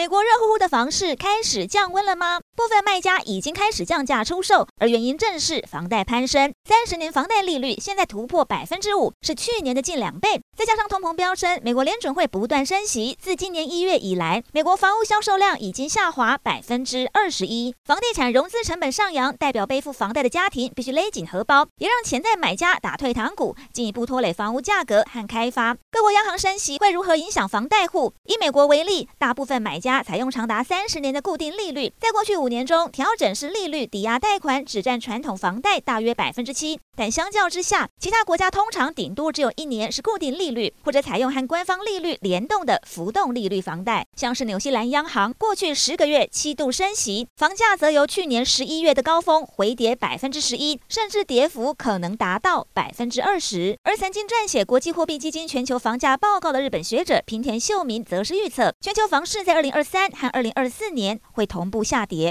美国热乎乎的房市开始降温了吗？部分卖家已经开始降价出售，而原因正是房贷攀升。三十年房贷利率现在突破百分之五，是去年的近两倍。再加上通膨飙升，美国联准会不断升息，自今年一月以来，美国房屋销售量已经下滑百分之二十一。房地产融资成本上扬，代表背负房贷的家庭必须勒紧荷包，也让潜在买家打退堂鼓，进一步拖累房屋价格和开发。各国央行升息会如何影响房贷户？以美国为例，大部分买家采用长达三十年的固定利率，在过去五年中，调整式利率抵押贷款只占传统房贷大约百分之七，但相较之下，其他国家通常顶多只有一年是固定利率，或者采用和官方利率联动的浮动利率房贷。像是纽西兰央行过去十个月七度升息，房价则由去年十一月的高峰回跌百分之十一，甚至跌幅可能达到百分之二十。而曾经撰写国际货币基金全球房价报告的日本学者平田秀明则是预测，全球房市在二零零二三和二零二四年会同步下跌。